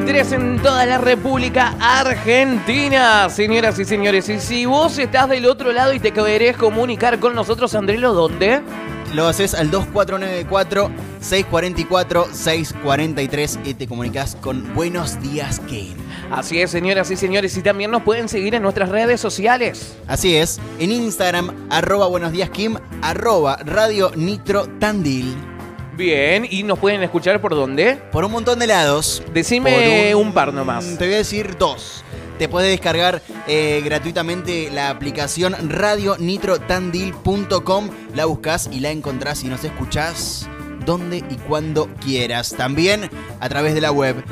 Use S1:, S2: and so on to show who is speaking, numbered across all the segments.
S1: 93 en toda la República Argentina. Señoras y señores, y si vos estás del otro lado y te querés comunicar con nosotros, Andrelo, ¿dónde?
S2: Lo haces al 2494-644-643 y te comunicas con Buenos Días Game.
S1: Así es, señoras y señores, y también nos pueden seguir en nuestras redes sociales.
S2: Así es, en Instagram, arroba Buenos Días Kim, arroba Radio Nitro Tandil.
S1: Bien, y nos pueden escuchar por dónde?
S2: Por un montón de lados.
S1: Decime un par nomás.
S2: Te voy a decir dos. Te puedes descargar eh, gratuitamente la aplicación radionitrotandil.com. La buscas y la encontrás y nos escuchás donde y cuando quieras. También a través de la web.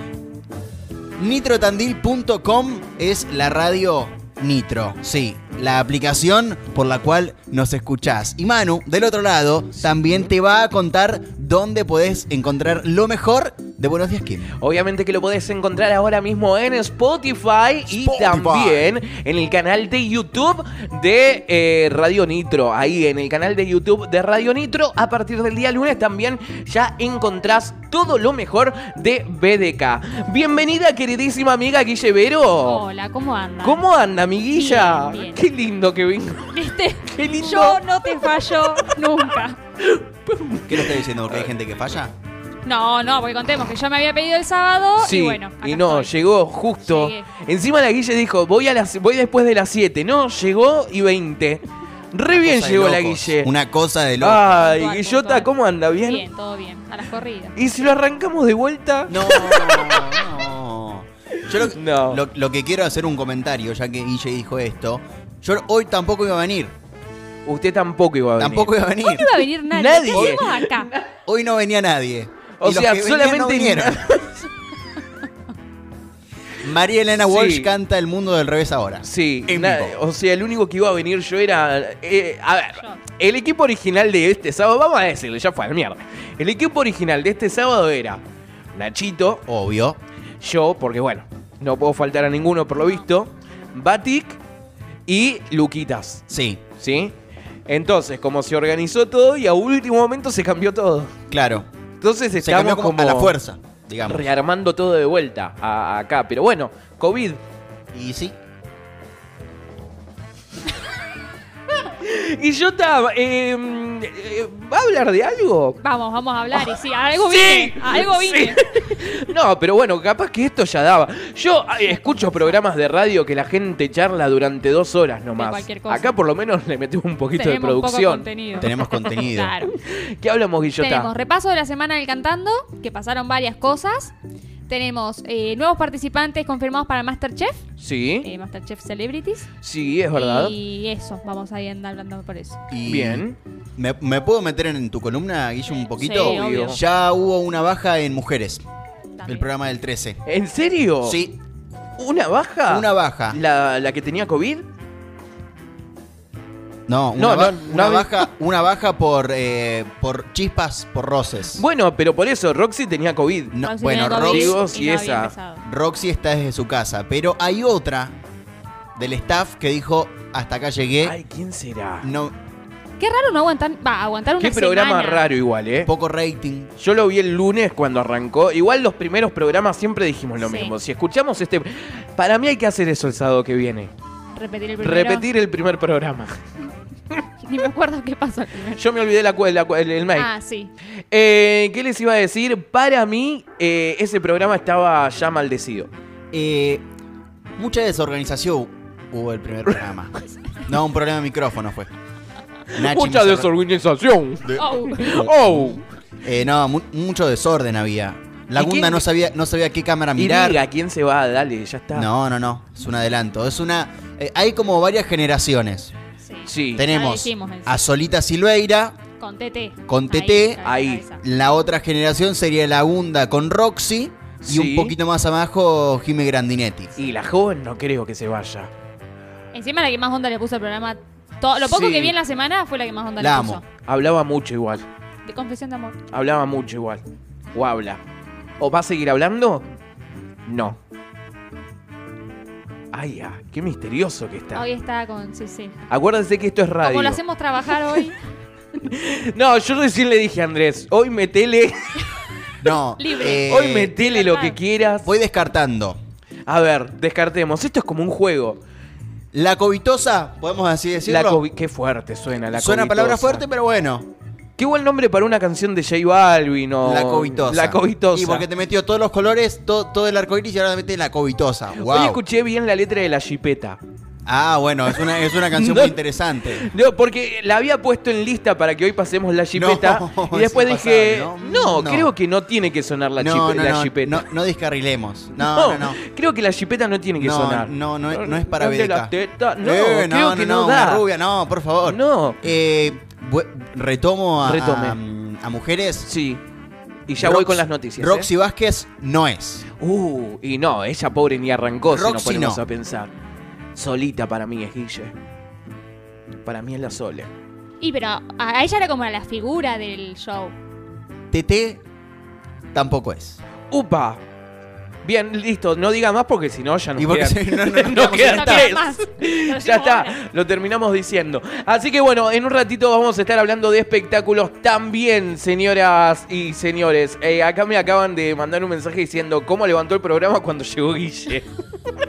S2: Nitrotandil.com es la radio Nitro. Sí, la aplicación por la cual nos escuchás. Y Manu, del otro lado, también te va a contar dónde podés encontrar lo mejor de Buenos Días Kim.
S1: Obviamente que lo podés encontrar ahora mismo en Spotify, y
S2: Spotify.
S1: también en el canal de YouTube de eh, Radio Nitro. Ahí en el canal de YouTube de Radio Nitro, a partir del día lunes también ya encontrás todo lo mejor de BDK. Bienvenida, queridísima amiga Guille Vero.
S3: Hola, ¿cómo andas?
S1: ¿Cómo anda, amiguilla?
S3: Bien, bien.
S1: Qué lindo que vengo.
S3: ¿Viste?
S1: Qué lindo.
S3: Yo no te fallo nunca.
S2: ¿Qué le estoy diciendo? ¿Que hay gente que falla?
S3: No, no, porque contemos que yo me había pedido el sábado
S1: Sí,
S3: y bueno. acá
S1: y no,
S3: estoy.
S1: llegó justo.
S3: Llegué.
S1: Encima la Guille dijo, voy, a las, voy después de las 7. No, llegó y 20. Re bien llegó la. Guille.
S2: Una cosa de loco.
S1: Ay,
S3: Puntual,
S1: Guillota,
S3: puntual.
S1: ¿cómo anda? ¿Bien?
S3: Bien, todo bien. A las corridas.
S1: ¿Y si lo arrancamos de vuelta?
S2: No, no. Yo lo,
S1: No.
S2: lo- lo que quiero hacer un comentario, ya que Guille dijo esto. Yo hoy tampoco iba a venir.
S1: Usted tampoco iba a venir.
S2: Tampoco iba a venir.
S3: No iba a venir nadie.
S1: Nadie.
S3: ¿Qué hacemos acá?
S2: Hoy no venía nadie.
S1: O
S2: Y los
S1: sea,
S2: que venían
S1: solamente...
S2: no vinieron. María Elena
S1: Sí.
S2: Walsh canta El mundo del revés ahora.
S1: Sí,
S2: En
S1: na-
S2: vivo.
S1: o sea, el único que iba a venir yo era... eh, a ver,
S3: Yo.
S1: el equipo original de este sábado, vamos a decirle, ya fue a la mierda. El equipo original de este sábado era Nachito,
S2: Obvio.
S1: yo, porque bueno, no puedo faltar a ninguno por lo visto, Batik y Luquitas,
S2: Sí,
S1: ¿sí? Entonces, como se organizó todo y a último momento se cambió todo.
S2: claro.
S1: Entonces
S2: Se
S1: estamos
S2: cambió como,
S1: como
S2: a la fuerza, digamos.
S1: rearmando todo de vuelta a- acá. Pero bueno, COVID.
S2: Y sí.
S1: Y yo estaba... eh, eh, ¿Va a hablar de algo?
S3: Vamos, vamos a hablar. Y sí, a algo
S1: Sí,
S3: vine. a algo
S1: sí. No, pero bueno, capaz que esto ya daba. Yo eh, escucho programas de radio que la gente charla durante dos horas nomás.
S3: cualquier cosa.
S1: Acá por lo menos le metemos un poquito
S3: Tenemos
S1: de
S3: poco
S1: producción.
S3: contenido.
S2: Tenemos contenido.
S3: Claro.
S1: ¿Qué hablamos, Guillota?
S3: Tenemos repaso de la semana del cantando, que pasaron varias cosas. Tenemos eh, nuevos participantes confirmados para Masterchef,
S1: Sí,
S3: eh, Masterchef Celebrities.
S1: sí, es verdad.
S3: Y eso, vamos a ir hablando por eso.
S2: Y
S1: Bien.
S2: ¿Me, me puedo meter en tu columna, Guille, un poquito?
S3: Sí, obvio.
S2: Ya hubo una baja en mujeres. El programa del 13.
S1: ¿En serio?
S2: Sí,
S1: ¿Una baja?
S2: una baja.
S1: ¿La, la que tenía COVID?
S2: No, una,
S1: No,
S2: ba-
S1: no,
S2: una
S1: no.
S2: baja, una baja por, eh, por chispas, por roces.
S1: Bueno, pero por eso, Roxy tenía COVID.
S2: No,
S3: Roxy
S2: bueno,
S3: tenía
S2: Roxy,
S3: COVID
S1: y esa.
S2: Roxy está desde su casa, pero hay otra del staff que dijo, hasta acá llegué.
S1: Ay, ¿quién será?
S2: No,
S3: Qué raro no aguantar, va, aguantar una
S1: Qué programa
S3: semana.
S1: raro igual, ¿eh?
S2: poco rating.
S1: Yo lo vi el lunes cuando arrancó. Igual los primeros programas siempre dijimos lo
S3: Sí.
S1: mismo. Si escuchamos este... Para mí hay que hacer eso el sábado que viene.
S3: Repetir el primero.
S1: Repetir el primer programa.
S3: Ni me acuerdo qué pasó el primero.
S1: Yo me olvidé la, cu- la cu- el, el mail.
S3: Ah, sí.
S1: Eh, ¿Qué les iba a decir? Para mí, eh, ese programa estaba ya maldecido.
S2: Eh, mucha desorganización hubo el primer programa. No, un problema de micrófono fue. Nachi
S1: Mucha desorganización.
S3: Oh,
S1: Oh.
S2: Eh, no, mu- mucho desorden había. La
S1: ¿Y
S2: Gunda
S1: quién-
S2: no sabía, no sabía qué cámara
S1: Y
S2: mirar.
S1: diga quién se va, dale, ya está.
S2: No, no, no. Es un adelanto. Es una. eh, hay como varias generaciones.
S3: sí.
S1: Sí.
S2: Tenemos
S3: dijimos eso.
S2: a Solita Silveira.
S3: Con TT.
S2: Con TT,
S1: ahí.
S3: cabeza.
S2: La otra generación sería la Gunda con Roxy. Y
S1: Sí.
S2: un poquito más abajo, Jime Grandinetti.
S1: Y la joven no creo que se vaya.
S3: Encima la que más onda le puso al programa. Todo- lo poco
S1: Sí.
S3: que vi en la semana fue la que más onda
S2: La
S3: le
S2: amo.
S3: puso.
S1: Hablaba mucho igual.
S3: De confesión de amor.
S1: Hablaba mucho igual. O habla. ¿O va a seguir hablando? No. Ay, ah, qué misterioso que está.
S3: Hoy está con. Sí, sí.
S1: Acuérdense que esto es radio.
S3: Como lo hacemos trabajar hoy.
S1: No, yo recién le dije a Andrés, hoy metele.
S2: No.
S3: Libre.
S2: eh,
S1: Hoy metele lo que quieras.
S2: Voy descartando.
S1: A ver, descartemos. Esto es como un juego.
S2: La covitosa, podemos así decirlo.
S1: La covi- Qué fuerte suena la
S2: Suena
S1: covitosa.
S2: palabra fuerte, pero bueno.
S1: Qué buen nombre para una canción de J Balvin o...
S2: La covitosa.
S1: La covitosa.
S2: Y porque te metió todos los colores, todo, todo el arco iris y ahora te mete la covitosa. Wow.
S1: Hoy escuché bien la letra de la chipeta.
S2: Ah, bueno, es una, es una canción
S1: No.
S2: muy interesante.
S1: No, porque la había puesto en lista para que hoy pasemos la chipeta.
S2: No,
S1: y después dije, no,
S2: no, no.
S1: creo que no tiene que sonar la,
S2: no,
S1: chipe-
S2: no,
S1: la
S2: no,
S1: chipeta.
S2: no, no descarrilemos. No, no, no.
S1: Creo que la chipeta no tiene que
S2: No,
S1: sonar.
S2: no, no, no es para
S1: teta, No,
S2: Eh,
S1: creo que no,
S2: una
S1: da.
S2: rubia, no, por favor.
S1: No.
S2: Eh, retomo a, a, a mujeres.
S1: Sí. Y ya
S2: Rox-
S1: voy con las noticias. ¿eh?
S2: Roxy Vázquez no es.
S1: Uh, y no, ella pobre ni arrancó si nos
S2: Roxy
S1: ponemos
S2: no.
S1: a pensar. Solita para mí es Guille. Para mí es la Sole.
S3: Y pero a, ella era como la figura del show.
S2: TT tampoco es.
S1: ¡Upa! Bien, listo, no diga más porque si no ya nos quedan,
S2: si no, no,
S1: nos
S2: no,
S1: quedan
S3: no
S1: tres. Ya está,
S3: ahora.
S1: lo terminamos diciendo. Así que bueno, en un ratito vamos a estar hablando de espectáculos también, señoras y señores. Eh, acá me acaban de mandar un mensaje diciendo cómo levantó el programa cuando llegó Guille.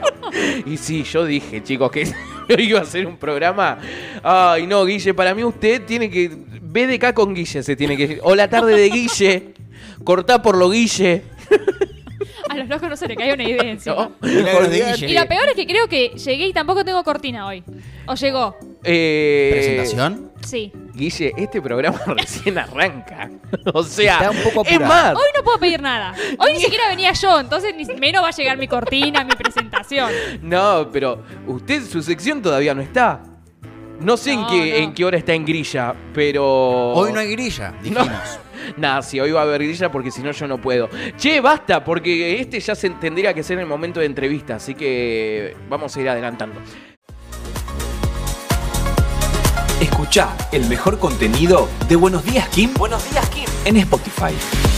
S1: y sí, yo dije, chicos, que iba a ser un programa. Ay, no, Guille, para mí usted tiene que. BDK con Guille se tiene que. O la tarde de Guille. Cortá por lo Guille.
S3: A los locos no se le cae una idea encima.
S1: No,
S2: Milagros de
S1: olvidate.
S2: Guille.
S3: Y lo peor es que creo que llegué y tampoco tengo cortina hoy. ¿O llegó?
S1: Eh,
S2: ¿Presentación?
S3: Sí.
S1: Guille, este programa recién arranca. O sea,
S2: Está un poco
S1: es
S2: apurado.
S1: más,
S3: Hoy no puedo pedir nada. Hoy ni siquiera venía yo, entonces ni menos va a llegar mi cortina, mi presentación.
S1: no, pero usted, su sección todavía no está. No sé en,
S3: No,
S1: qué,
S3: no.
S1: en qué hora está en grilla, pero...
S2: Hoy no hay grilla, dijimos.
S1: Nada, sí, hoy va a haber grilla porque si no yo no puedo. Che, basta, porque este ya se tendría que ser en el momento de entrevista, así que vamos a ir adelantando.
S4: Escucha el mejor contenido de Buenos Días Kim. Buenos Días Kim en Spotify.